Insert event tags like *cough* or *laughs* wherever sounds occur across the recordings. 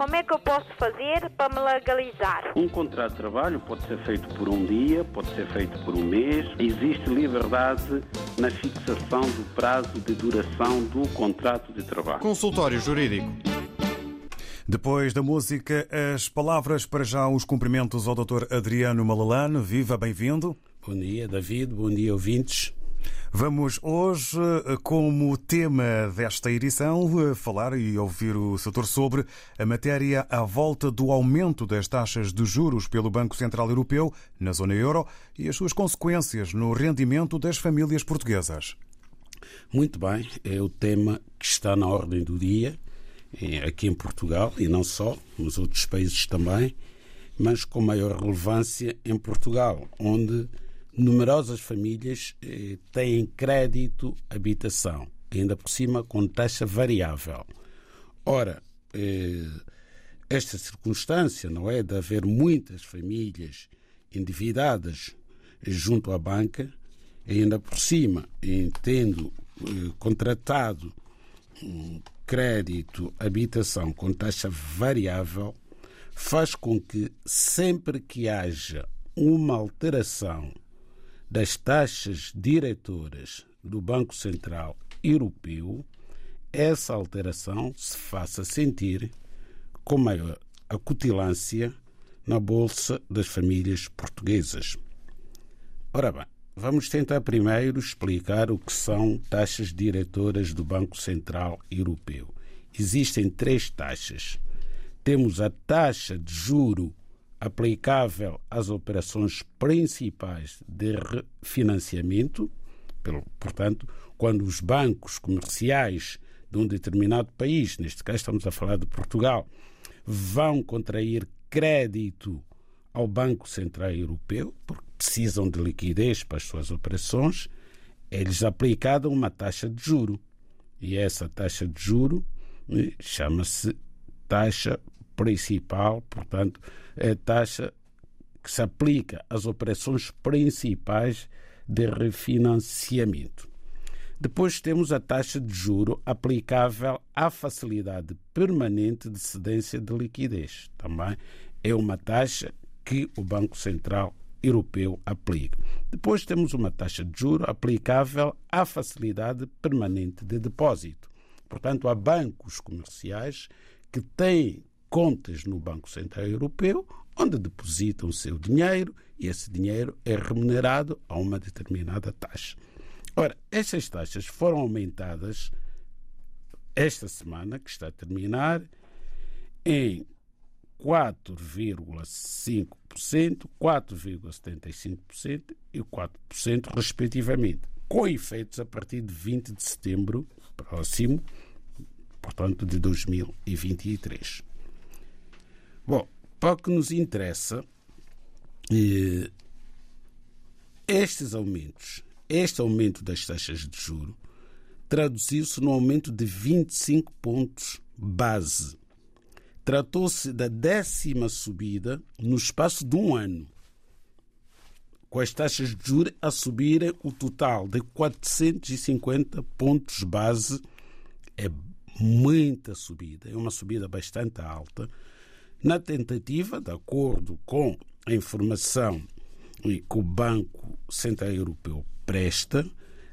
Como é que eu posso fazer para me legalizar? Um contrato de trabalho pode ser feito por um dia, pode ser feito por um mês. Existe liberdade na fixação do prazo de duração do contrato de trabalho. Consultório Jurídico. Depois da música, as palavras para já os cumprimentos ao Dr. Adriano Malalane. Viva, bem-vindo. Bom dia, David. Bom dia, ouvintes. Vamos hoje, como tema desta edição, falar e ouvir o setor sobre a matéria à volta do aumento das taxas de juros pelo Banco Central Europeu na zona euro e as suas consequências no rendimento das famílias portuguesas. Muito bem, é o tema que está na ordem do dia, aqui em Portugal e não só, nos outros países também, mas com maior relevância em Portugal, onde numerosas famílias eh, têm crédito habitação, ainda por cima com taxa variável. Ora, eh, esta circunstância, não é, de haver muitas famílias endividadas junto à banca, ainda por cima, tendo eh, contratado um crédito habitação com taxa variável, faz com que sempre que haja uma alteração das taxas diretoras do Banco Central Europeu, essa alteração se faça sentir com maior acutilância na bolsa das famílias portuguesas. Ora bem, vamos tentar primeiro explicar o que são taxas diretoras do Banco Central Europeu. Existem três taxas. Temos a taxa de juro aplicável às operações principais de refinanciamento, portanto, quando os bancos comerciais de um determinado país, neste caso estamos a falar de Portugal, vão contrair crédito ao Banco Central Europeu, porque precisam de liquidez para as suas operações, é-lhes aplicada uma taxa de juro. E essa taxa de juro eh, chama-se taxa principal, portanto, é a taxa que se aplica às operações principais de refinanciamento. Depois temos a taxa de juro aplicável à facilidade permanente de cedência de liquidez. Também é uma taxa que o Banco Central Europeu aplica. Depois temos uma taxa de juro aplicável à facilidade permanente de depósito. Portanto, há bancos comerciais que têm contas no Banco Central Europeu, onde depositam o seu dinheiro e esse dinheiro é remunerado a uma determinada taxa. Ora, estas taxas foram aumentadas esta semana, que está a terminar, em 4,5%, 4,75% e 4%, respectivamente, com efeitos a partir de 20 de setembro próximo, portanto, de 2023. Bom, para o que nos interessa, eh, estes aumentos, este aumento das taxas de juro, traduziu-se no aumento de 25 pontos base. Tratou-se da décima subida no espaço de um ano, com as taxas de juros a subirem o total de 450 pontos base. É muita subida, é uma subida bastante alta na tentativa, de acordo com a informação que o Banco Central Europeu presta,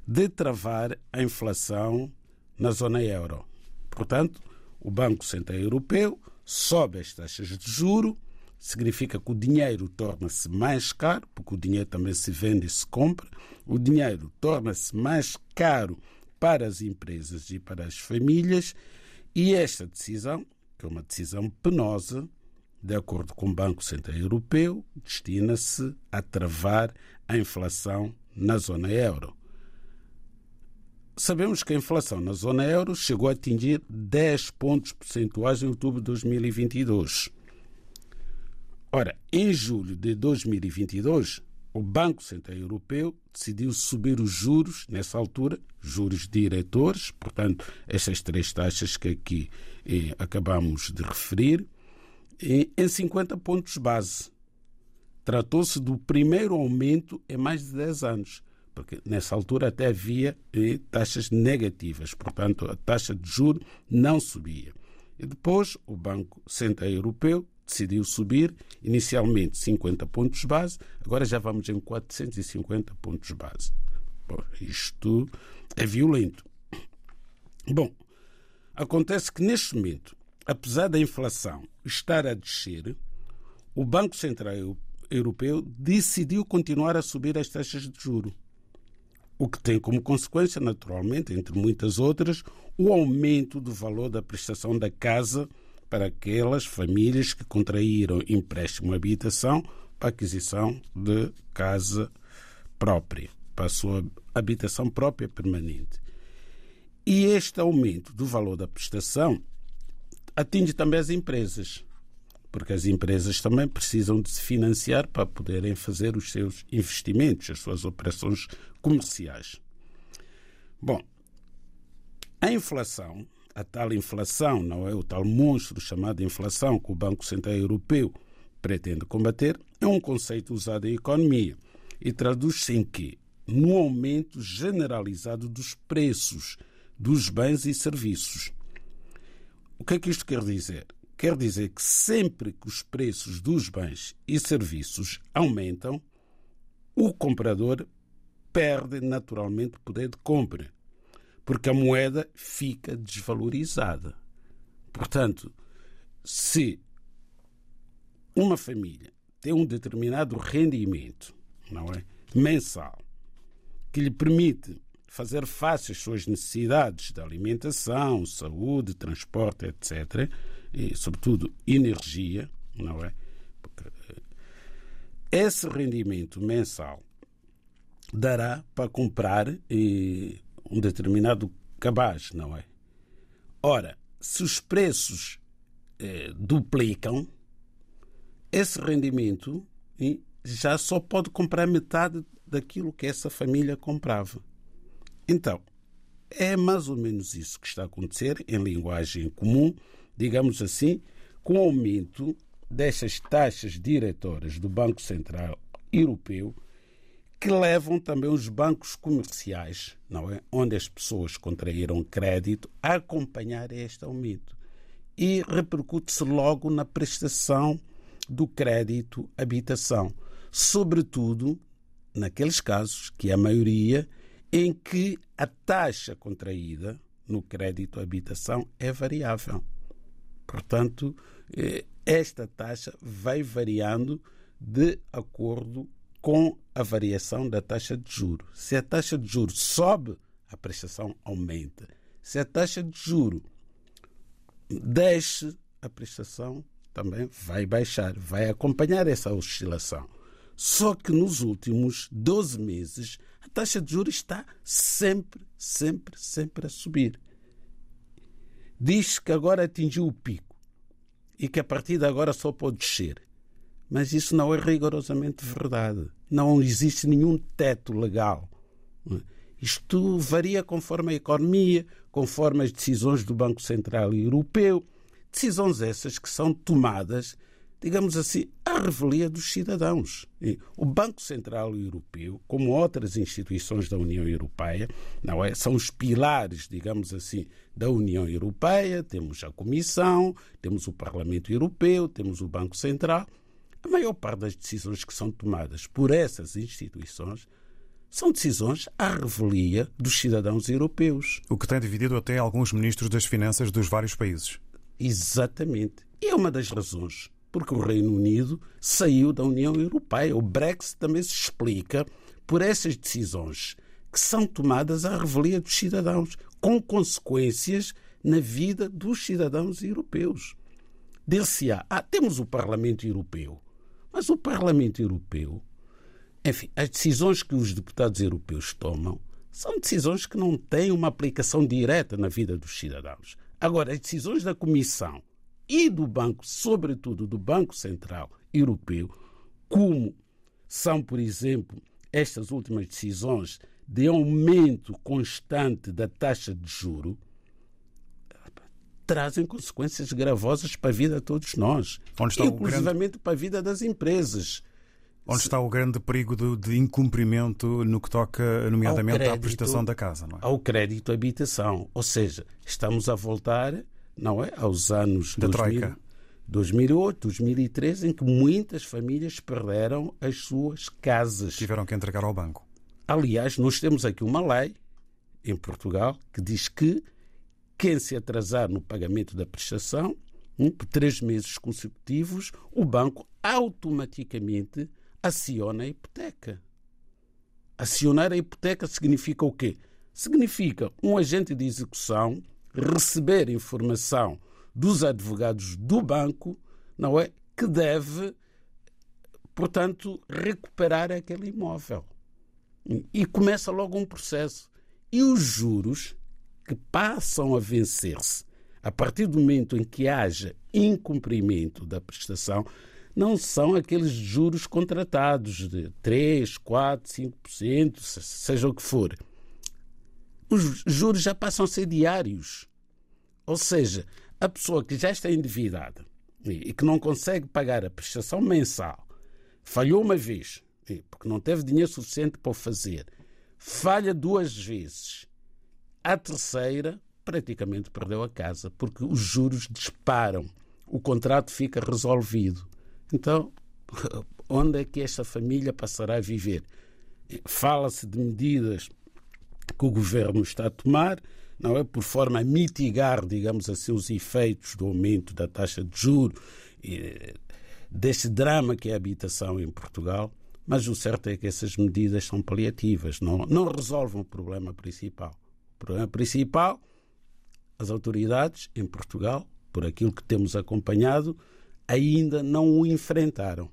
de travar a inflação na zona euro. Portanto, o Banco Central Europeu sobe as taxas de juro, significa que o dinheiro torna-se mais caro, porque o dinheiro também se vende e se compra, o dinheiro torna-se mais caro para as empresas e para as famílias, e esta decisão, que é uma decisão penosa, de acordo com o Banco Central Europeu, destina-se a travar a inflação na zona euro. Sabemos que a inflação na zona euro chegou a atingir 10 pontos percentuais em outubro de 2022. Ora, em julho de 2022, o Banco Central Europeu decidiu subir os juros, nessa altura, juros diretores, portanto, estas três taxas que aqui eh, acabamos de referir, em 50 pontos base. Tratou-se do primeiro aumento em mais de 10 anos, porque nessa altura até havia eh, taxas negativas, portanto a taxa de juro não subia. E depois o Banco Central Europeu decidiu subir inicialmente 50 pontos base, agora já vamos em 450 pontos base. Bom, isto é violento. Bom, acontece que neste momento, apesar da inflação estar a descer, o Banco Central Europeu decidiu continuar a subir as taxas de juro. O que tem como consequência, naturalmente, entre muitas outras, o aumento do valor da prestação da casa para aquelas famílias que contraíram empréstimo de habitação para aquisição de casa própria, para a sua habitação própria permanente. E este aumento do valor da prestação atinge também as empresas, porque as empresas também precisam de se financiar para poderem fazer os seus investimentos, as suas operações comerciais. Bom, a inflação a tal inflação, não é? O tal monstro chamado inflação que o Banco Central Europeu pretende combater, é um conceito usado em economia e traduz-se em quê? No aumento generalizado dos preços dos bens e serviços. O que é que isto quer dizer? Quer dizer que sempre que os preços dos bens e serviços aumentam, o comprador perde naturalmente poder de compra porque a moeda fica desvalorizada. Portanto, se uma família tem um determinado rendimento, não é, mensal, que lhe permite fazer face às suas necessidades de alimentação, saúde, transporte, etc., e sobretudo energia, não é? Porque eh, esse rendimento mensal dará para comprar eh, um determinado cabaz, não é? Ora, se os preços eh, duplicam, esse rendimento já só pode comprar metade daquilo que essa família comprava. Então, é mais ou menos isso que está a acontecer em linguagem comum, digamos assim, com o aumento destas taxas diretoras do Banco Central Europeu que levam também os bancos comerciais, não é? onde as pessoas contraíram crédito, a acompanhar este aumento. E repercute-se logo na prestação do crédito habitação, sobretudo naqueles casos, que a maioria, em que a taxa contraída no crédito habitação é variável. Portanto, eh, esta taxa vai variando de acordo com a variação da taxa de juro. Se a taxa de juro sobe, a prestação aumenta. Se a taxa de juro desce, a prestação também vai baixar, vai acompanhar essa oscilação. Só que nos últimos 12 meses, a taxa de juros está sempre, sempre, sempre a subir. Diz que agora atingiu o pico e que a partir de agora só pode descer. Mas isso não é rigorosamente verdade. Não existe nenhum teto legal. Isto varia conforme a economia, conforme as decisões do Banco Central Europeu. Decisões essas que são tomadas, digamos assim, à revelia dos cidadãos. O Banco Central Europeu, como outras instituições da União Europeia, não é? são os pilares, digamos assim, da União Europeia. Temos a Comissão, temos o Parlamento Europeu, temos o Banco Central. A maior parte das decisões que são tomadas por essas instituições são decisões à revelia dos cidadãos europeus. O que tem dividido até alguns ministros das Finanças dos vários países. Exatamente. E é uma das razões porque o Reino Unido saiu da União Europeia. O Brexit também se explica por essas decisões que são tomadas à revelia dos cidadãos, com consequências na vida dos cidadãos europeus. Dir-se-á, ah, temos o Parlamento Europeu. Mas o Parlamento Europeu, enfim, as decisões que os deputados europeus tomam são decisões que não têm uma aplicação direta na vida dos cidadãos. Agora, as decisões da Comissão e do Banco, sobretudo do Banco Central Europeu, como são, por exemplo, estas últimas decisões de aumento constante da taxa de juro, trazem consequências gravosas para a vida de todos nós, inclusivamente grande... para a vida das empresas. Onde está o grande perigo de, de incumprimento no que toca, nomeadamente, crédito, à prestação da casa? Não é? Ao crédito habitação. Ou seja, estamos a voltar não é? Aos anos da 2000, Troika. 2008, 2013, em que muitas famílias perderam as suas casas. Tiveram que entregar ao banco. Aliás, nós temos aqui uma lei em Portugal que diz que quem se atrasar no pagamento da prestação hum, por três meses consecutivos, o banco automaticamente aciona a hipoteca. Acionar a hipoteca significa o quê? Significa um agente de execução receber informação dos advogados do banco, não é? Que deve, portanto, recuperar aquele imóvel. E começa logo um processo. E os juros que passam a vencer-se a partir do momento em que haja incumprimento da prestação não são aqueles juros contratados de 3, 4, 5%, seja o que for. Os juros já passam a ser diários. Ou seja, a pessoa que já está endividada e que não consegue pagar a prestação mensal, falhou uma vez, porque não teve dinheiro suficiente para o fazer, falha duas vezes, a terceira praticamente perdeu a casa, porque os juros disparam, o contrato fica resolvido. Então, *laughs* onde é que esta família passará a viver? Fala-se de medidas que o governo está a tomar, não é por forma a mitigar, digamos assim, os efeitos do aumento da taxa de juro deste drama que é a habitação em Portugal, mas o certo é que essas medidas são paliativas, não, não resolvem o problema principal. O problema principal, as autoridades em Portugal, por aquilo que temos acompanhado, ainda não o enfrentaram.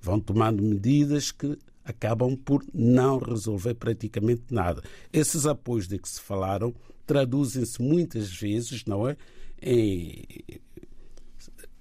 Vão tomando medidas que acabam por não resolver praticamente nada. Esses apoios de que se falaram traduzem-se muitas vezes, não é? Em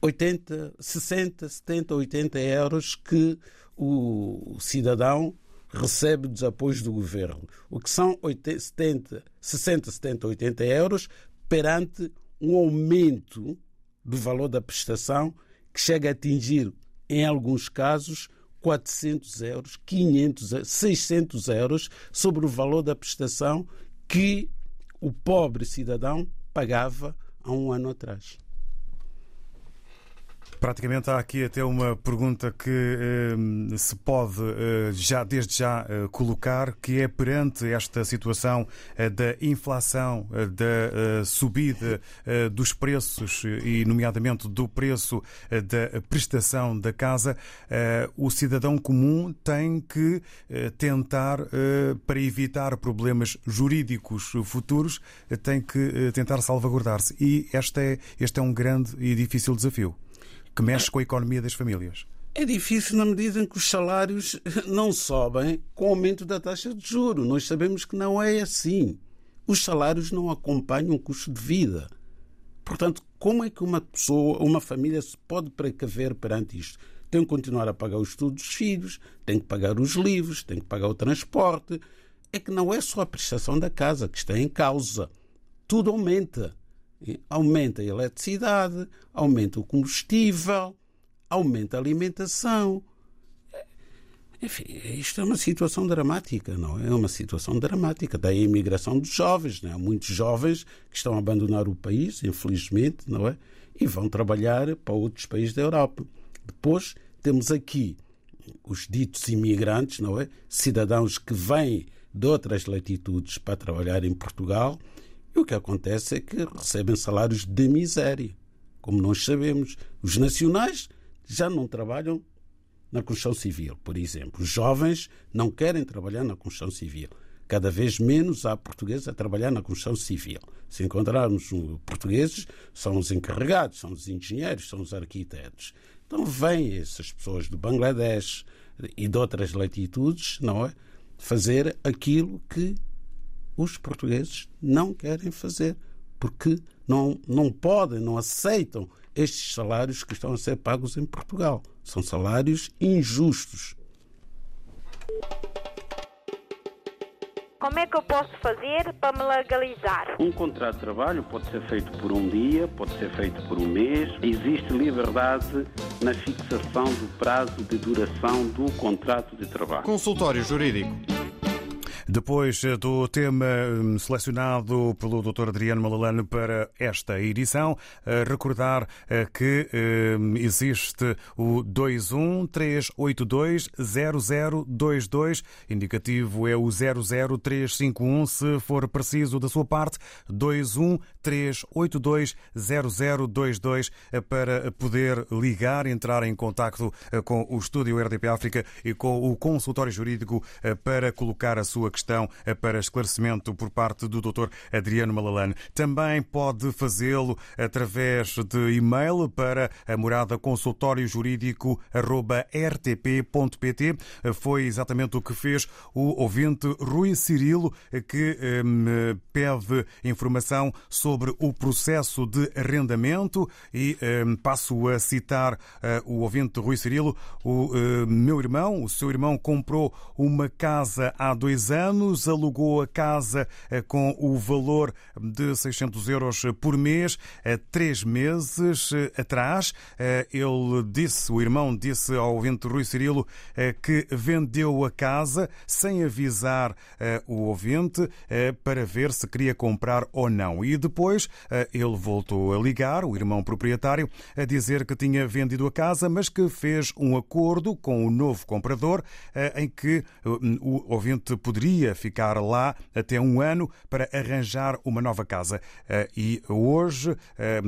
80, 60, 70, 80 euros que o cidadão recebe dos apoios do governo, o que são 80, 70, 60, 70, 80 euros perante um aumento do valor da prestação que chega a atingir, em alguns casos, 400 euros, 500, 600 euros sobre o valor da prestação que o pobre cidadão pagava há um ano atrás. Praticamente há aqui até uma pergunta que eh, se pode eh, já desde já eh, colocar, que é perante esta situação eh, da inflação, eh, da eh, subida dos preços e nomeadamente do preço da prestação da casa, o cidadão comum tem que tentar para evitar problemas jurídicos futuros, tem que tentar salvaguardar-se. E este é, este é um grande e difícil desafio que mexe com a economia das famílias? É difícil na medida em que os salários não sobem com o aumento da taxa de juro. Nós sabemos que não é assim. Os salários não acompanham o custo de vida. Portanto, como é que uma pessoa, uma família se pode precaver perante isto? Tem que continuar a pagar os estudos dos filhos, tem que pagar os livros, tem que pagar o transporte. É que não é só a prestação da casa que está em causa. Tudo aumenta. Aumenta a eletricidade, aumenta o combustível, aumenta a alimentação. Enfim, isto é uma situação dramática, não é? É uma situação dramática. Daí a imigração dos jovens, não é? Muitos jovens que estão a abandonar o país, infelizmente, não é? E vão trabalhar para outros países da Europa. Depois temos aqui os ditos imigrantes, não é? Cidadãos que vêm de outras latitudes para trabalhar em Portugal e o que acontece é que recebem salários de miséria. Como nós sabemos, os nacionais já não trabalham na construção civil, por exemplo. Os jovens não querem trabalhar na construção civil. Cada vez menos há portugueses a trabalhar na construção civil. Se encontrarmos portugueses, são os encarregados, são os engenheiros, são os arquitetos. Então vêm essas pessoas do Bangladesh e de outras latitudes, não é? Fazer aquilo que os portugueses não querem fazer, porque não, não podem, não aceitam estes salários que estão a ser pagos em Portugal. São salários injustos. Como é que eu posso fazer para me legalizar? Um contrato de trabalho pode ser feito por um dia, pode ser feito por um mês. Existe liberdade na fixação do prazo de duração do contrato de trabalho. Consultório Jurídico. Depois do tema hum, selecionado pelo Dr. Adriano Malalane para esta edição, eh, recordar eh, que hum, existe o 213820022, indicativo é o 00351, se for preciso da sua parte, 213820022 para poder ligar, entrar em contacto com o Estúdio RDP África e com o consultório jurídico para colocar a sua questão eh, para esclarecimento por parte do Dr. Adriano Malalane. Também pode fazê-lo através de e-mail para a morada consultório jurídico rtp.pt. Foi exatamente o que fez o ouvinte Rui Cirilo, que me pede informação sobre o processo de arrendamento e passo a citar eh, o ouvinte Rui Cirilo. O eh, meu irmão, o seu irmão, comprou uma casa há dois anos alugou a casa eh, com o valor de 600 euros por mês, eh, três meses eh, atrás. Ele disse, o irmão disse ao ouvinte Rui Cirilo que vendeu a casa sem avisar o ouvinte para ver se queria comprar ou não. E depois ele voltou a ligar, o irmão proprietário, a dizer que tinha vendido a casa, mas que fez um acordo com o novo comprador em que o ouvinte poderia ficar lá até um ano para arranjar uma nova casa. Eh, e hoje, eh,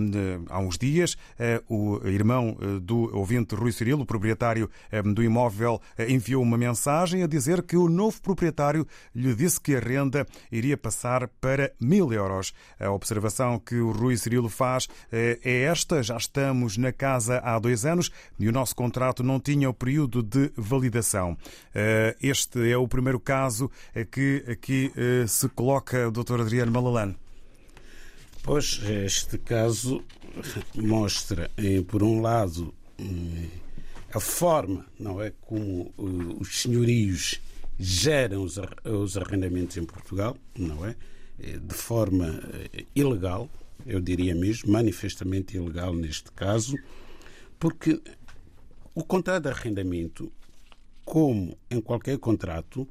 há uns dias, eh, o irmão do ouvinte Rui Cirilo, proprietário do imóvel, enviou uma mensagem a dizer que o novo proprietário lhe disse que a renda iria passar para mil euros. A observação que o Rui Cirilo faz é esta: já estamos na casa há dois anos e o nosso contrato não tinha o período de validação. Este é o primeiro caso que aqui eh, se coloca Dr. Adriano Malalane? Pois, este caso mostra, eh, por um lado, eh, a forma, não é, como os senhorios geram os arrendamentos em Portugal, não é, de forma ilegal, eu diria mesmo, manifestamente ilegal neste caso, porque o contrato de arrendamento, como em qualquer contrato,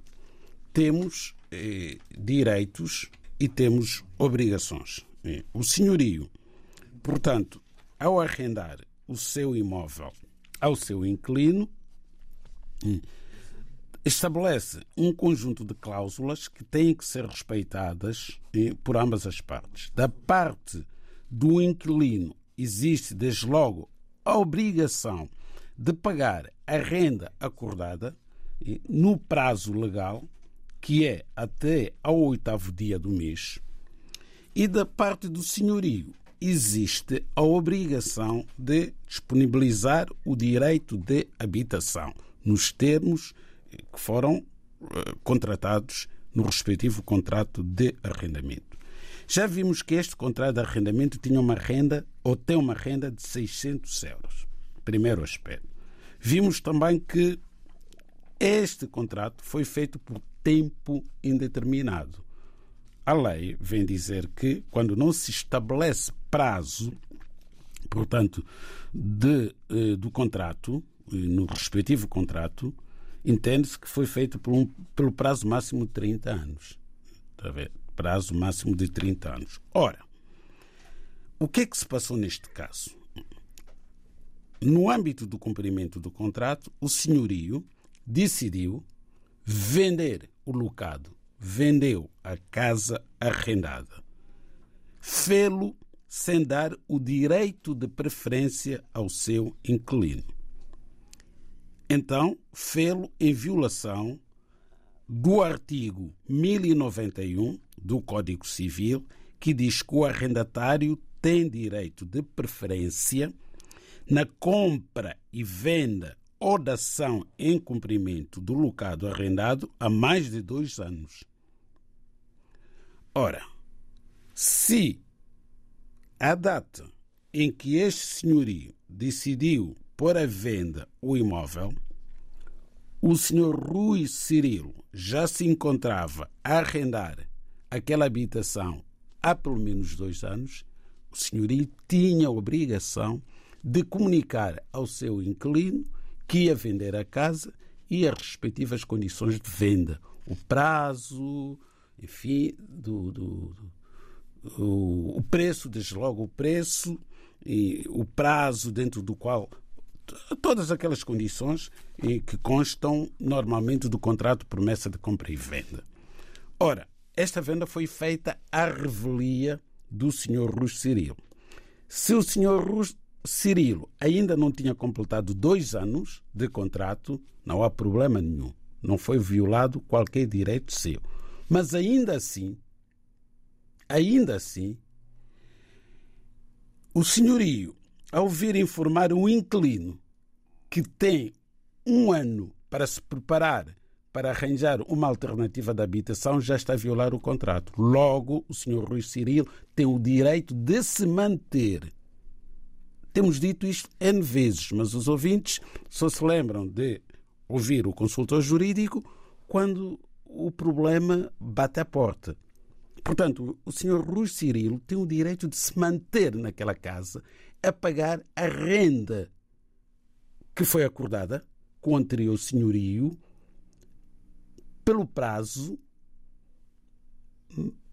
temos eh, direitos e temos obrigações. Eh, o senhorio, portanto, ao arrendar o seu imóvel ao seu inquilino, eh, estabelece um conjunto de cláusulas que têm que ser respeitadas eh, por ambas as partes. Da parte do inquilino, existe desde logo a obrigação de pagar a renda acordada eh, no prazo legal que é até ao oitavo dia do mês, e da parte do senhorio existe a obrigação de disponibilizar o direito de habitação nos termos que foram eh, contratados no respectivo contrato de arrendamento. Já vimos que este contrato de arrendamento tinha uma renda ou tem uma renda de 600 euros. Primeiro aspecto. Vimos também que este contrato foi feito por tempo indeterminado. A lei vem dizer que, quando não se estabelece prazo, portanto, de, eh, do contrato, eh, no respectivo contrato, entende-se que foi feito por um, pelo prazo máximo de 30 anos. Está a ver? Prazo máximo de 30 anos. Ora, o que é que se passou neste caso? No âmbito do cumprimento do contrato, o senhorio decidiu vender o locado, vendeu a casa arrendada. Fê-lo sem dar o direito de preferência ao seu inquilino. Então, fê-lo em violação do artigo 1091 do Código Civil, que diz que o arrendatário tem direito de preferência na compra e venda ou da ação em cumprimento do locado arrendado há mais de dois anos. Ora, se a data em que este senhorio decidiu pôr à venda o imóvel, o senhor Rui Cirilo já se encontrava a arrendar aquela habitação há pelo menos dois anos, o senhorio tinha a obrigação de comunicar ao seu inquilino que ia vender a casa e as respectivas condições de venda, o prazo, enfim, do, do, do o, preço, desde logo o preço e o prazo dentro do qual todas aquelas condições que constam normalmente do contrato de promessa de compra e venda. Ora, esta venda foi feita à revelia do Sr. Rus Cirilo. Se o Sr. Rus Cirilo ainda não tinha completado dois anos de contrato, não há problema nenhum. Não foi violado qualquer direito seu. Mas ainda assim, ainda assim, o senhorio, ao vir informar o inquilino que tem um ano para se preparar para arranjar uma alternativa de habitação, já está a violar o contrato. Logo, o senhor Rui Cirilo tem o direito de se manter. Temos dito isto N vezes, mas os ouvintes só se lembram de ouvir o consultor jurídico quando o problema bate à porta. Portanto, o senhor Rui Cirilo tem o direito de se manter naquela casa a pagar a renda que foi acordada com o anterior senhorio pelo prazo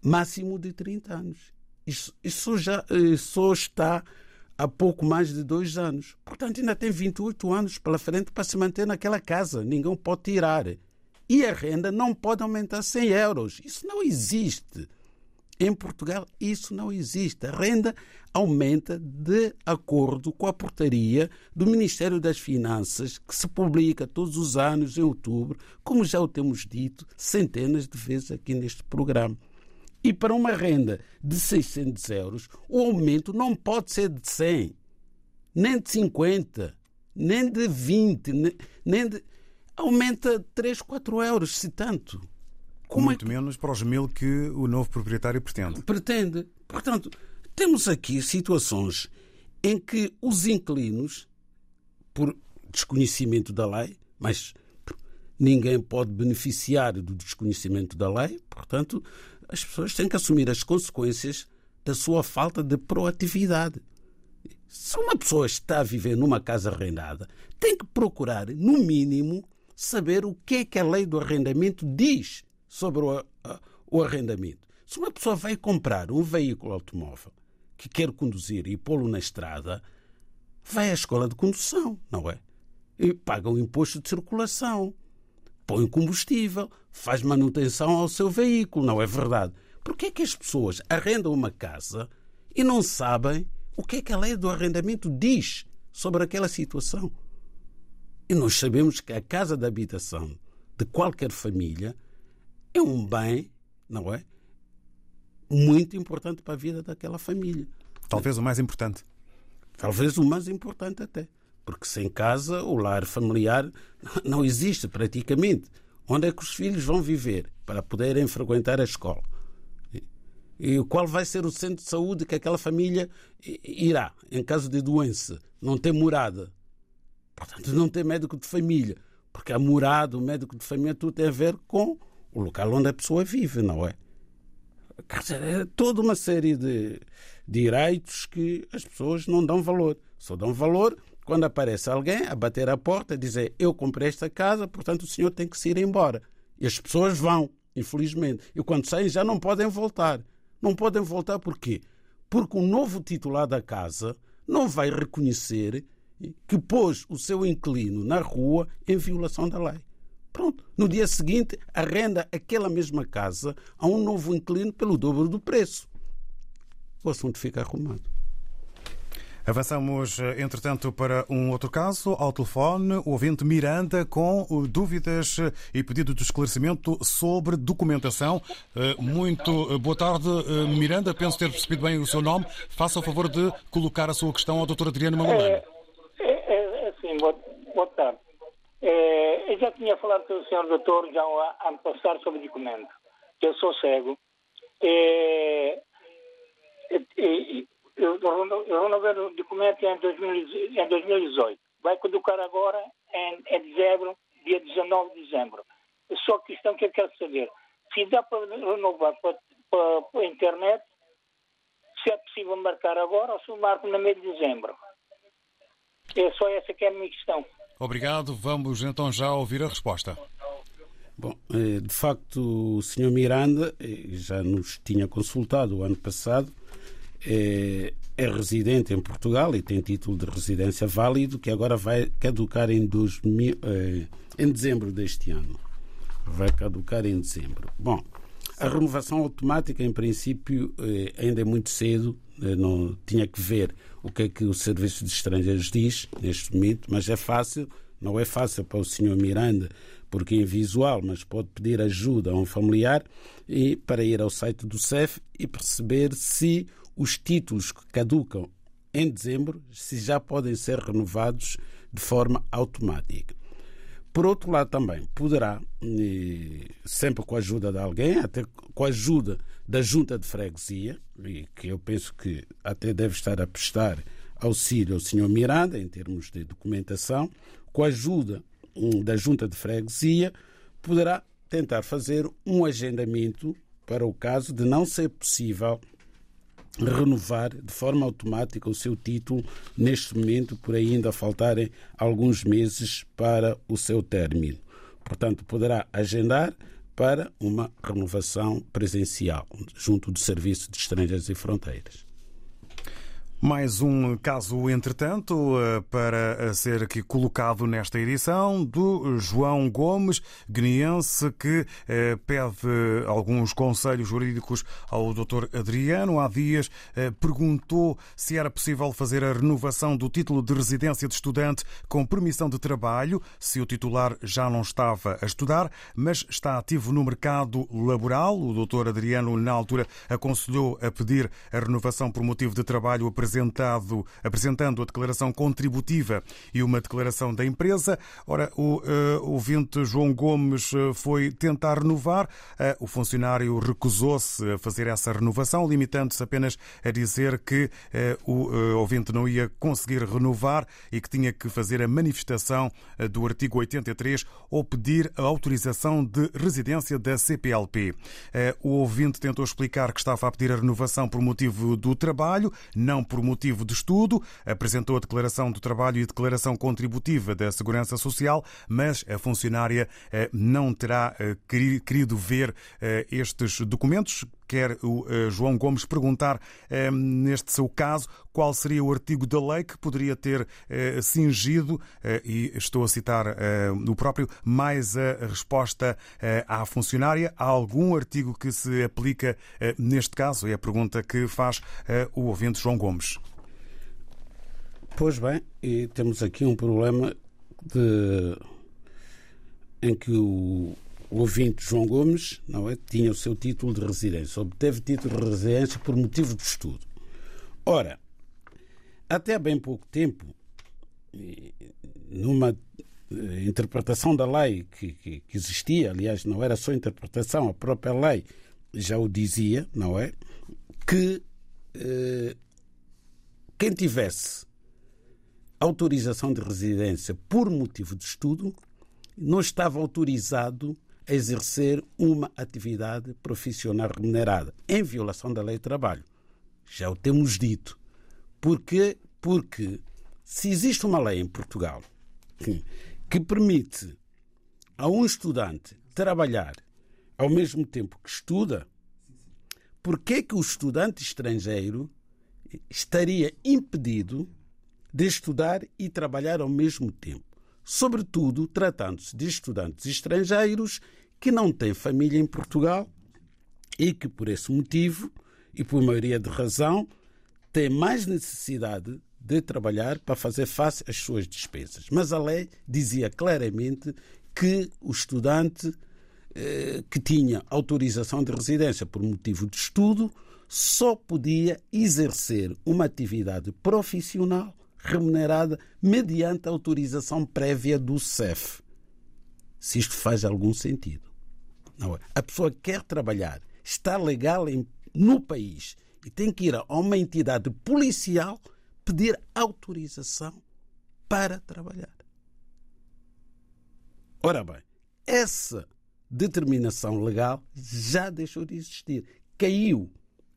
máximo de 30 anos. Isso, isso já só está há pouco mais de dois anos. Portanto, ainda tem 28 anos pela frente para se manter naquela casa. Ninguém pode tirar. E a renda não pode aumentar 100 euros. Isso não existe. Em Portugal, isso não existe. A renda aumenta de acordo com a portaria do Ministério das Finanças, que se publica todos os anos em outubro, como já o temos dito centenas de vezes aqui neste programa. E para uma renda de 600 euros, o aumento não pode ser de 100, nem de 50, nem de 20, nem de. Aumenta 3, 4 euros, se tanto. Como Muito é que... menos para os mil que o novo proprietário pretende. Pretende. Portanto, temos aqui situações em que os inquilinos, por desconhecimento da lei, mas ninguém pode beneficiar do desconhecimento da lei, portanto, as pessoas têm que assumir as consequências da sua falta de proatividade. Se uma pessoa está a viver numa casa arrendada, tem que procurar, no mínimo, saber o que é que a lei do arrendamento diz sobre o, o arrendamento. Se uma pessoa vai comprar um veículo automóvel que quer conduzir e pô-lo na estrada, vai à escola de condução, não é? E paga o um imposto de circulação, põe combustível, faz manutenção ao seu veículo, não é verdade? Por que é que as pessoas arrendam uma casa e não sabem o que é que a lei do arrendamento diz sobre aquela situação? E nós sabemos que a casa de habitação de qualquer família é um bem, não é? Muito importante para a vida daquela família. Talvez o mais importante. Talvez o mais importante até. Porque sem casa, o lar familiar não existe praticamente. Onde é que os filhos vão viver para poderem frequentar a escola? E qual vai ser o centro de saúde que aquela família irá em caso de doença? Não tem morada. Portanto, não tem médico de família. Porque a morada, o médico de família, tudo tem a ver com o local onde a pessoa vive, não é? Dizer, é toda uma série de direitos que as pessoas não dão valor. Só dão valor quando aparece alguém a bater a porta e dizer eu comprei esta casa, portanto o senhor tem que se ir embora. E as pessoas vão, infelizmente. E quando saem já não podem voltar. Não podem voltar por quê? Porque o novo titular da casa não vai reconhecer que pôs o seu inquilino na rua em violação da lei. Pronto. No dia seguinte, arrenda aquela mesma casa a um novo inquilino pelo dobro do preço. O assunto fica arrumado. Avançamos, entretanto, para um outro caso. Ao telefone, o ouvinte Miranda com dúvidas e pedido de esclarecimento sobre documentação. Eh, muito boa tarde, eh, Miranda. Penso ter percebido bem o seu nome. Faça o favor de colocar a sua questão ao Dr. Adriano Magalhães. É, é, é, é sim, boa, boa tarde. É, eu já tinha falado com o senhor doutor já ano passado sobre documento. Eu sou cego. É, é, eu renovei o documento em, 2000, em 2018. Vai caducar agora em, em dezembro, dia 19 de dezembro. Só a questão que eu quero saber, se dá para renovar para, para, a internet, se é possível marcar agora ou se marco no meio de dezembro. É só essa que é a minha questão. Obrigado. Vamos então já ouvir a resposta. Bom, eh, de facto, o Sr. Miranda eh, já nos tinha consultado o ano passado. É, é, residente em Portugal e tem título de residência válido que agora vai caducar em, 2000, em dezembro deste ano. Vai caducar em dezembro. Bom, a renovação automática, em princípio, ainda é muito cedo. Não tinha que ver o que é que o Serviço de Estrangeiros diz neste momento, mas é fácil. Não é fácil para o Sr. Miranda porque é visual, mas pode pedir ajuda a um familiar e para ir ao site do CEF e perceber se os títulos que caducam em dezembro se já podem ser renovados de forma automática. Por outro lado, também poderá, sempre com a ajuda de alguém, até com a ajuda da junta de freguesia, e que eu penso que até deve estar a prestar auxílio ao Sr. Miranda em termos de documentação, com a ajuda da junta de freguesia, poderá tentar fazer um agendamento para o caso de não ser possível renovar de forma automática o seu título neste momento, por ainda faltarem alguns meses para o seu término. Portanto, poderá agendar para uma renovação presencial junto do Serviço de Estrangeiros e Fronteiras. Mais um caso, entretanto, eh, para ser aqui colocado nesta edição, do João Gomes, guineense, que eh, pede alguns conselhos jurídicos ao Dr. Adriano. Há dias eh, perguntou se era possível fazer a renovação do título de residência de estudante com permissão de trabalho, se o titular já não estava a estudar, mas está ativo no mercado laboral. O Dr. Adriano, na altura, aconselhou a pedir a renovação por motivo de trabalho apresentado apresentado, apresentando a declaração contributiva e uma declaração da empresa. Ora, o uh, ouvinte João Gomes eh, foi tentar renovar. Uh, o funcionário recusou-se a fazer essa renovação, limitando-se apenas a dizer que uh, o ouvinte não ia conseguir renovar e que tinha que fazer a manifestação do artigo 83 ou pedir a autorização de residência da CPLP. O ouvinte tentou explicar que estava a pedir a renovação por motivo do trabalho, não por motivo de estudo, apresentou a declaração do trabalho e a declaração contributiva da Segurança Social, mas a funcionária eh, não terá eh, querido ver eh, estes documentos quer o João Gomes perguntar, neste seu caso, qual seria o artigo da lei que poderia ter cingido, e estou a citar o próprio, mais a resposta à funcionária. Há algum artigo que se aplica neste caso? É a pergunta que faz o ouvinte João Gomes. Pois bem, e temos aqui um problema de... em que o o ouvinte João Gomes não é, tinha o seu título de residência, obteve título de residência por motivo de estudo. Ora, até bem pouco tempo, numa eh, interpretação da lei que, que, que, existia, aliás, não era só interpretação, a própria lei já o dizia, não é? Que eh, quem tivesse autorização de residência por motivo de estudo não estava autorizado a exercer uma atividade profissional remunerada, em violação da lei de trabalho. Já o temos dito. Porquê? Porque se existe uma lei em Portugal que permite a um estudante trabalhar ao mesmo tempo que estuda, por que que o estudante estrangeiro estaria impedido de estudar e trabalhar ao mesmo tempo? Sobretudo tratando-se de estudantes estrangeiros que não tem família em Portugal e que, por esse motivo e por maioria de razão, tem mais necessidade de trabalhar para fazer face às suas despesas. Mas a lei dizia claramente que o estudante eh, que tinha autorização de residência por motivo de estudo só podia exercer uma atividade profissional remunerada mediante autorização prévia do CEF. Se isto faz algum sentido. Não, é? a pessoa quer trabalhar, está legal em, no país e tem que ir a uma entidade policial pedir autorização para trabalhar. Ora bem, essa determinação legal já deixou de existir. Caiu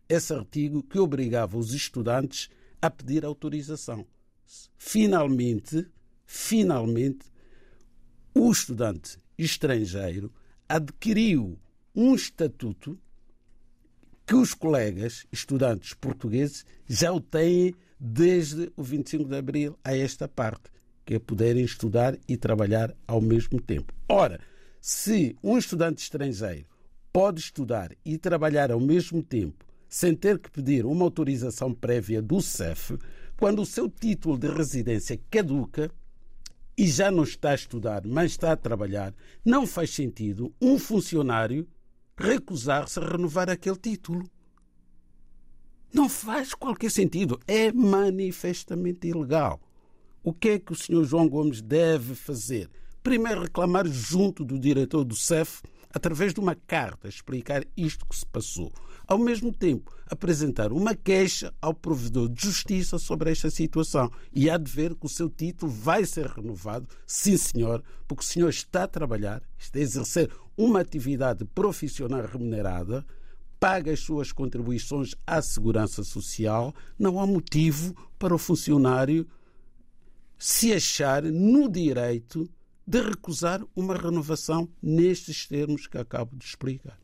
esse artigo que obrigava os estudantes a pedir autorização. Finalmente, finalmente, o estudante estrangeiro adquiriu um estatuto que os colegas estudantes portugueses já o têm desde o 25 de abril a esta parte, que é poderem estudar e trabalhar ao mesmo tempo. Ora, se um estudante estrangeiro pode estudar e trabalhar ao mesmo tempo sem ter que pedir uma autorização prévia do CEF, quando o seu título de residência caduca e já não está a estudar, mas está a trabalhar, não faz sentido um funcionário recusar-se a renovar aquele título. Não faz qualquer sentido. É manifestamente ilegal. O que é que o Sr. João Gomes deve fazer? Primeiro, reclamar junto do diretor do CEF, através de uma carta, explicar isto que se passou. Ao mesmo tempo, apresentar uma queixa ao provedor de justiça sobre esta situação. E há de ver que o seu título vai ser renovado, sim senhor, porque o senhor está a trabalhar, está a exercer uma atividade profissional remunerada, paga as suas contribuições à segurança social, não há motivo para o funcionário se achar no direito de recusar uma renovação nestes termos que acabo de explicar.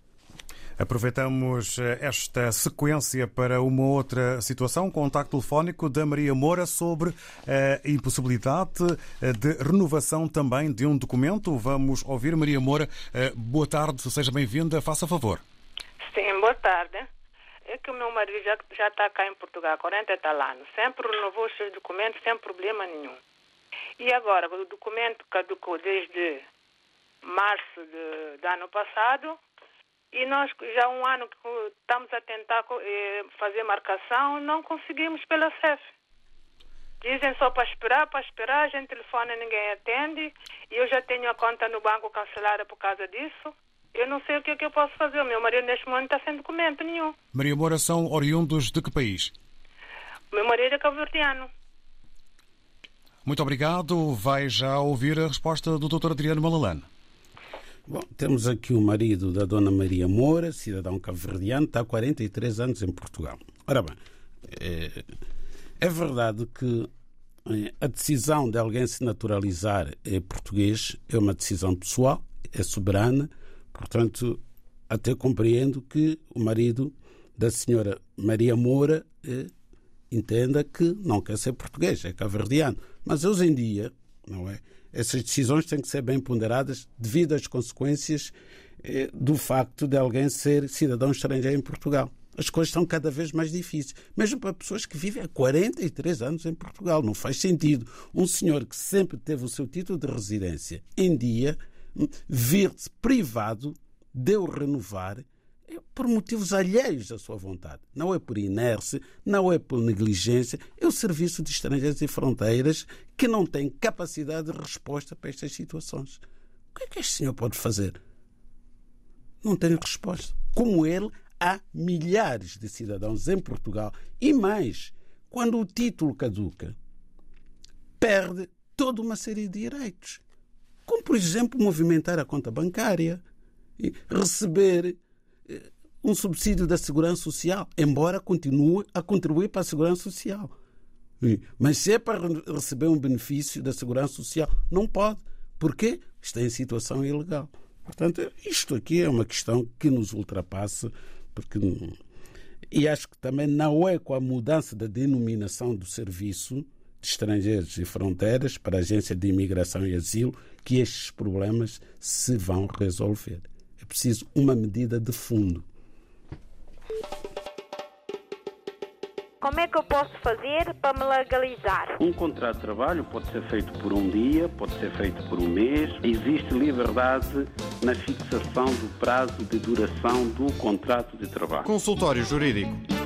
Aproveitamos eh, esta sequência para uma outra situação, um contacto telefónico da Maria Moura sobre a impossibilidade eh, de renovação também de um documento. Vamos ouvir Maria Moura. Eh, boa tarde, seja bem-vinda, faça favor. Sim, boa tarde. É que o meu marido já, já está cá em Portugal há 40 tal anos. Sempre renovou os seus documentos sem problema nenhum. E agora, o documento caducou desde março de, do ano passado e nós já há um ano que estamos a tentar eh, fazer marcação, não conseguimos pela CEF. Dizem só para esperar, para esperar, a gente telefona ninguém atende. E eu já tenho a conta no banco cancelada por causa disso. Eu não sei o que é que eu posso fazer. O meu marido neste momento está sem documento nenhum. Maria Moura são oriundos de que país? Meu marido é cabo-verdiano. Muito obrigado. Vai já ouvir a resposta do Dr. Adriano Malalane. Bom, temos aqui o marido da Dona Maria Moura, cidadão cabo-verdiano, está há 43 anos em Portugal. Ora bem, é, é verdade que é, a decisão de alguém se naturalizar é português é uma decisão pessoal, é soberana, portanto, até compreendo que o marido da senhora Maria Moura é, entenda que não quer ser português, é cabo-verdiano. Mas hoje em dia, não é? Essas decisões têm que ser bem ponderadas devido às consequências eh, do facto de alguém ser cidadão estrangeiro em Portugal. As coisas estão cada vez mais difíceis, mesmo para pessoas que vivem há 43 anos em Portugal. Não faz sentido um senhor que sempre teve o seu título de residência em dia hum, vir-se privado de o renovar por motivos alheios à sua vontade. Não é por inércia, não é por negligência, é o Serviço de Estrangeiros e Fronteiras que não tem capacidade de resposta para estas situações. O que é que este senhor pode fazer? Não tem resposta. Como ele, há milhares de cidadãos em Portugal e mais, quando o título caduca, perde toda uma série de direitos. Como, por exemplo, movimentar a conta bancária, receber eh, um subsídio da Segurança Social, embora continue a contribuir para a Segurança Social. Mas se é para receber um benefício da Segurança Social, não pode. Porquê? Está em situação ilegal. Portanto, isto aqui é uma questão que nos ultrapassa, porque. E acho que também não é com a mudança da denominação do serviço de estrangeiros e fronteiras para a Agência de Imigração e Asilo que estes problemas se vão resolver. Preciso uma medida de fundo. Como é que eu posso fazer para me legalizar? Um contrato de trabalho pode ser feito por um dia, pode ser feito por um mês. Existe liberdade na fixação do prazo de duração do contrato de trabalho. Consultório Jurídico.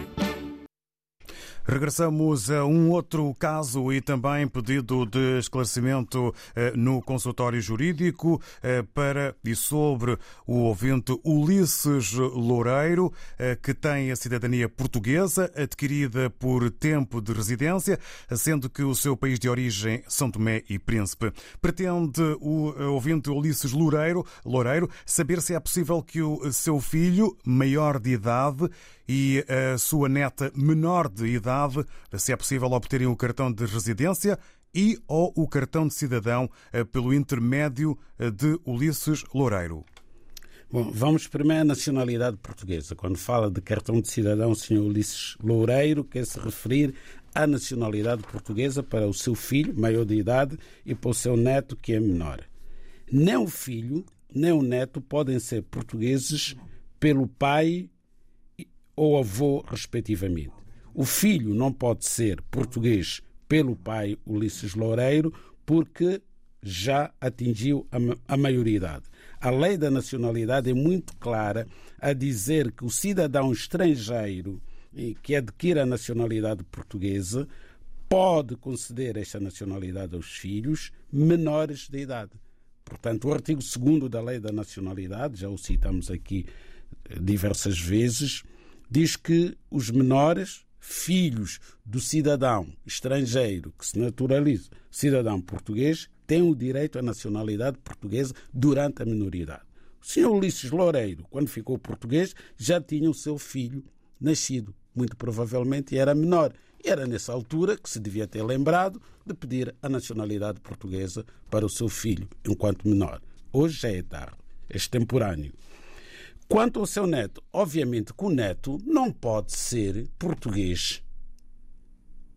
Regressamos a um outro caso e também pedido de esclarecimento eh, no consultório jurídico eh, para e sobre o ouvinte Ulisses Loureiro, eh, que tem a cidadania portuguesa adquirida por tempo de residência, sendo que o seu país de origem São Tomé e Príncipe. Pretende o ouvinte Ulisses Loureiro, Loureiro saber se é possível que o seu filho, maior de idade, e a sua neta menor de idade, se é possível obterem o cartão de residência e ou o cartão de cidadão eh, pelo intermédio eh, de Ulisses Loureiro. Bom, vamos primeiro à nacionalidade portuguesa. Quando fala de cartão de cidadão, o senhor Ulisses Loureiro quer se referir à nacionalidade portuguesa para o seu filho, maior de idade, e para o seu neto, que é menor. Nem o filho, nem o neto podem ser portugueses pelo pai ou avô, respectivamente. O filho não pode ser português pelo pai Ulisses Loureiro, porque já atingiu a maioridade. A lei da nacionalidade é muito clara a dizer que o cidadão estrangeiro que adquire a nacionalidade portuguesa pode conceder esta nacionalidade aos filhos menores de idade. Portanto, o artigo 2 da Lei da Nacionalidade, já o citamos aqui eh, diversas vezes, diz que os menores, filhos do cidadão estrangeiro que se naturaliza cidadão português, tem o direito à nacionalidade portuguesa durante a minoridade. O senhor Ulisses Loureiro, quando ficou português, já tinha o seu filho nascido, muito provavelmente era menor. E era nessa altura que se devia ter lembrado de pedir a nacionalidade portuguesa para o seu filho, enquanto menor. Hoje já é tarde, é extemporâneo. Quanto ao seu neto, obviamente que o neto não pode ser português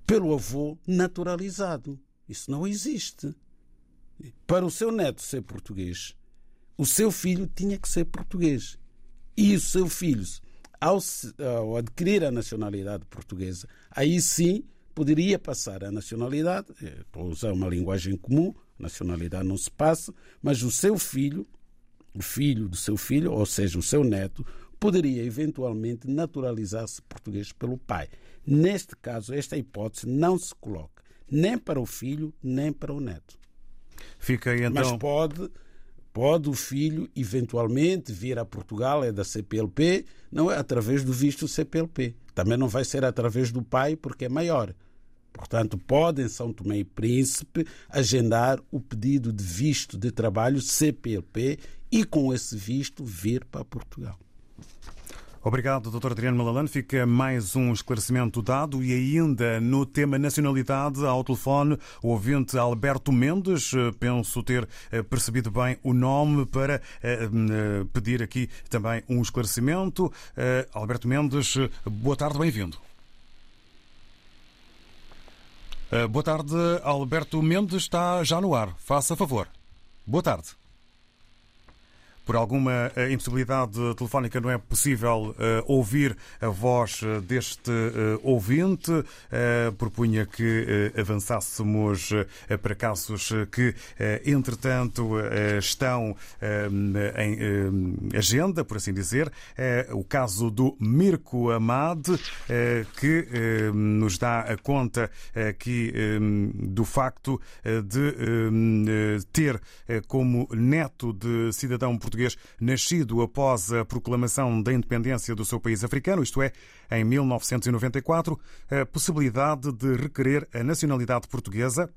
pelo avô naturalizado. Isso não existe. Para o seu neto ser português, o seu filho tinha que ser português. E o seu filho, ao, ao adquirir a nacionalidade portuguesa, aí sim poderia passar a nacionalidade. Eh, estou a usar uma linguagem comum, nacionalidade não se passa, mas o seu filho, o filho do seu filho, ou seja, o seu neto, poderia eventualmente naturalizar-se português pelo pai. Neste caso, esta hipótese não se coloca nem para o filho, nem para o neto. Fica aí, então... Mas pode, pode o filho eventualmente vir a Portugal, é da CPLP, não é através do visto CPLP. Também não vai ser através do pai, porque é maior. Portanto, pode em São Tomé e Príncipe agendar o pedido de visto de trabalho CPLP e com esse visto vir para Portugal. Obrigado, Dr. Adriano Malalane. Fica mais um esclarecimento dado e ainda no tema nacionalidade, ao telefone, o ouvinte Alberto Mendes, penso ter eh, percebido bem o nome para eh, eh, pedir aqui também um esclarecimento. Alberto Mendes, boa tarde, bem-vindo. Boa tarde, Alberto Mendes está já no ar. Faça favor. Boa tarde por alguma eh, impossibilidade telefónica não é possível uh, ouvir a voz eh, deste ouvinte. Propunha que avançássemos para casos que, entretanto, estão em agenda, por assim dizer. o caso do Mirko Amad, que nos dá a conta aqui do facto de ter como neto de cidadão português português nascido após a proclamação da independência do seu país africano, isto é, em 1994, a possibilidade de requerer a nacionalidade portuguesa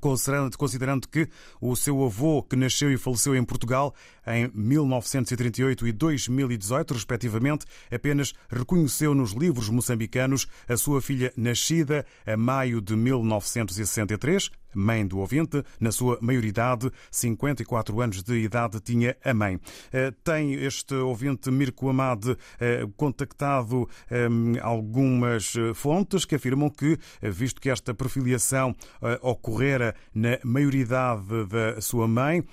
considerando que o seu avô, que nasceu e faleceu em Portugal em 1938 e 2018, respectivamente, apenas reconheceu nos livros moçambicanos a sua filha nascida a maio de 1963, mãe do ouvinte, na sua maioridade, 54 anos de idade, tinha a mãe. Eh, tem este ouvinte Mirko Amade eh, contactado eh, algumas fontes que afirmam que, visto que esta perfiliação ocorrera na maioridade da sua mãe,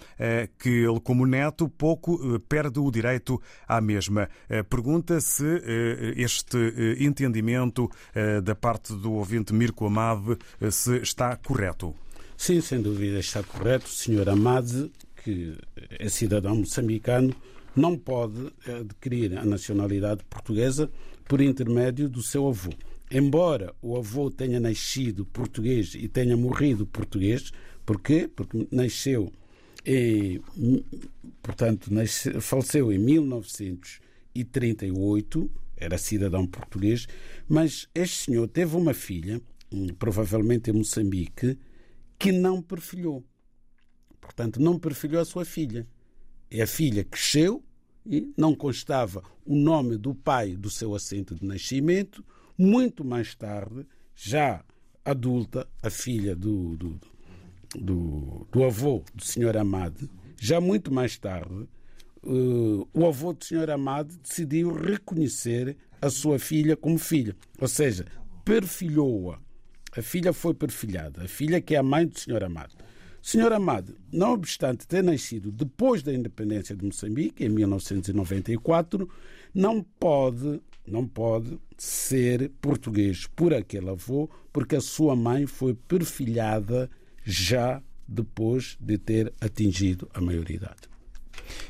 que ele, como neto, pouco perde o direito à mesma. Pergunta se este entendimento da parte do ouvinte Mirko Amade se está correto. Sim, sem dúvida está correto. O senhor Amade, que é cidadão moçambicano, não pode adquirir a nacionalidade portuguesa por intermédio do seu avô. Embora o avô tenha nascido português e tenha morrido português, porquê? Porque nasceu em, portanto, nasceu, faleceu em 1938, era cidadão português, mas este senhor teve uma filha, hum, provavelmente em Moçambique, que não perfilhou. Portanto, não perfilhou a sua filha. E a filha cresceu e não constava o nome do pai do seu assento de nascimento. Muito mais tarde, já adulta, a filha do, do, do, do avô do senhor Amade, já muito mais tarde, uh, o avô do senhor Amado decidiu reconhecer a sua filha como filha, ou seja, perfilhou-a. A filha foi perfilhada, a filha que é a mãe do senhor Amado. Senhor Amado, não obstante ter nascido depois da independência de Moçambique, em 1994, não pode, não pode ser português por aquele avô, porque a sua mãe foi perfilhada já depois de ter atingido a maioridade.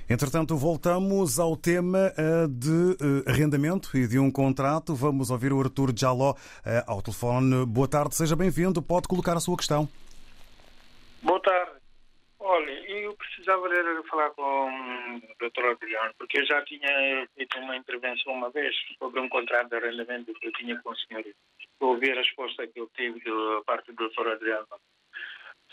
Entretanto, voltamos ao tema eh, de eh, arrendamento e de um contrato. Vamos ouvir o Artur Jaló eh, ao telefone. Boa tarde, seja bem-vindo. Pode colocar a sua questão. Boa tarde. Olha, eu precisava de falar com o Dr. Adriano, porque eu já tinha feito uma intervenção uma vez sobre um contrato de arrendamento que eu tinha com o senhor. Ouvi a resposta que eu tive da parte do Dr. Adriano.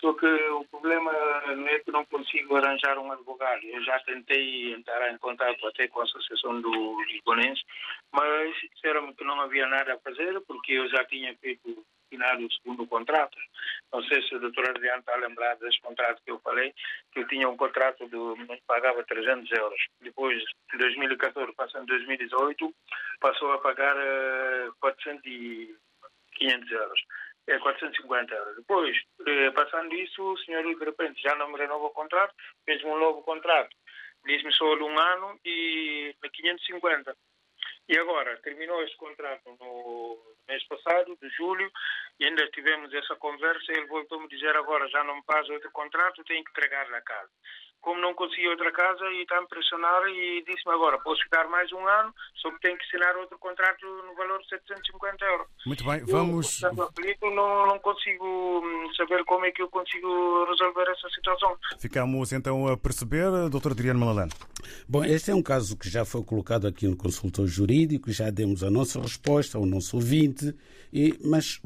Só que o problema não é que não consigo arranjar um advogado. Eu já tentei entrar em contato até com a Associação dos Lisbonenses, mas disseram-me que não havia nada a fazer porque eu já tinha feito assinado o segundo contrato. Não sei se o doutor Adriano está lembrado desse contrato que eu falei, que eu tinha um contrato de pagava 300 euros. Depois, em 2014, passando em 2018, passou a pagar uh, 400 e 500 euros é 450 euros. Depois, eh, passando isso, o senhor de repente já não me renovou o contrato, fez um novo contrato, disse-me só de um ano e 550. E agora, terminou esse contrato no mês passado, de julho, e ainda tivemos essa conversa. Ele voltou-me dizer agora já não me faz outro contrato, tenho que entregar-lhe a casa como não consegui outra casa e está a me pressionar e disse-me agora, posso ficar mais um ano, só que tenho que assinar outro contrato no valor de 750 euros. Muito bem, vamos... Eu, não, não consigo hum, saber como é que eu consigo resolver essa situação. Ficamos então a perceber, Dr. Adriano Malalano. Bom, este é um caso que já foi colocado aqui no consultor jurídico, já demos a nossa resposta ao nosso ouvinte, e, mas,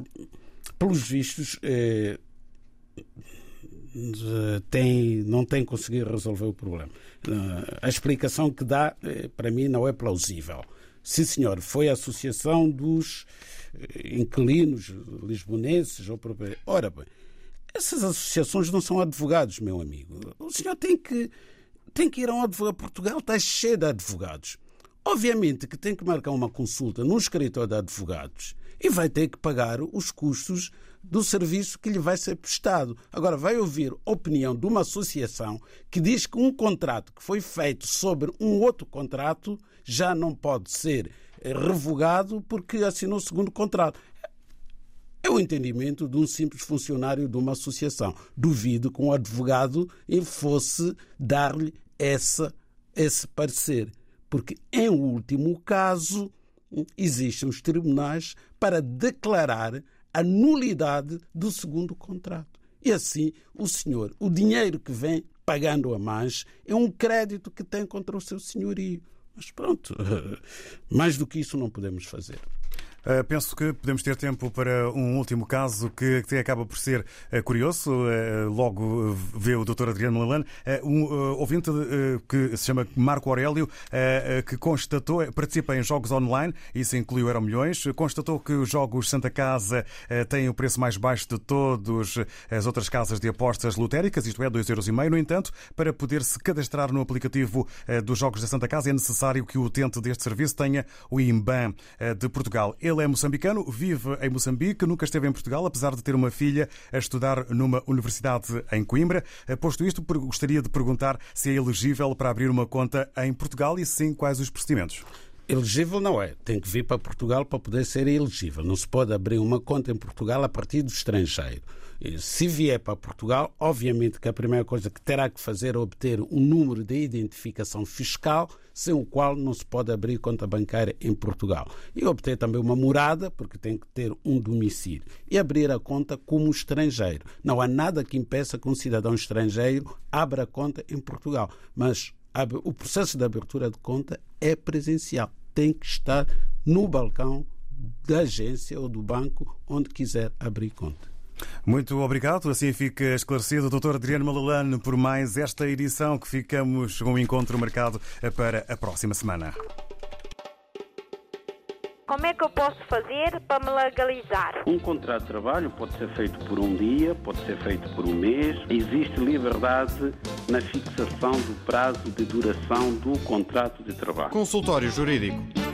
pelos vistos... Eh, tem, não tem conseguido resolver o problema. Eh, a explicação que dá, eh, para mim, não é plausível. Sim, senhor, foi a Associação dos eh, Inquilinos Lisbonenses. Ou... Ora bem, essas associações não são advogados, meu amigo. O senhor tem que, tem que ir a um advogado. Portugal está cheio de advogados. Obviamente que tem que marcar uma consulta num escritório de advogados e vai ter que pagar os custos do serviço que lhe vai ser prestado. Agora, vai ouvir opinião de uma associação que diz que um contrato que foi feito sobre um outro contrato já não pode ser revogado porque assinou o segundo contrato. É o entendimento de um simples funcionário de uma associação. Duvido que um advogado fosse dar-lhe esse parecer. Porque, em último caso, existem os tribunais para declarar a nulidade do segundo contrato. E assim, o senhor, o dinheiro que vem pagando a mais é um crédito que tem contra o seu senhorio. Mas pronto, *laughs* mais do que isso não podemos fazer. Uh, penso que podemos ter tempo para um último caso que, que acaba por ser uh, curioso. Uh, logo vê o Dr. Adriano Malan, um ouvinte que se chama Marco Aurélio, que constatou, participa em jogos online, isso inclui o Euro Milhões, constatou que os jogos Santa Casa têm o preço mais baixo de todas as outras casas de apostas lotéricas, isto é, 2,5 euros. No entanto, para poder se cadastrar no aplicativo dos jogos da Santa Casa é necessário que o utente deste serviço tenha o IMBAN de Portugal. Ele ele é moçambicano, vive em Moçambique, nunca esteve em Portugal, apesar de ter uma filha a estudar numa universidade em Coimbra. Posto isto, gostaria de perguntar se é elegível para abrir uma conta em Portugal e, sim, quais os procedimentos. Elegível não é. Tem que vir para Portugal para poder ser elegível. Não se pode abrir uma conta em Portugal a partir do estrangeiro. Se vier para Portugal, obviamente que a primeira coisa que terá que fazer é obter um número de identificação fiscal, sem o qual não se pode abrir conta bancária em Portugal. E obter também uma morada, porque tem que ter um domicílio. E abrir a conta como estrangeiro. Não há nada que impeça que um cidadão estrangeiro abra conta em Portugal. Mas o processo de abertura de conta é presencial. Tem que estar no balcão da agência ou do banco onde quiser abrir conta. Muito obrigado. Assim fica esclarecido o Dr. Adriano Malalane por mais esta edição que ficamos com um encontro marcado para a próxima semana. Como é que eu posso fazer para me legalizar? Um contrato de trabalho pode ser feito por um dia, pode ser feito por um mês. Existe liberdade na fixação do prazo de duração do contrato de trabalho. Consultório Jurídico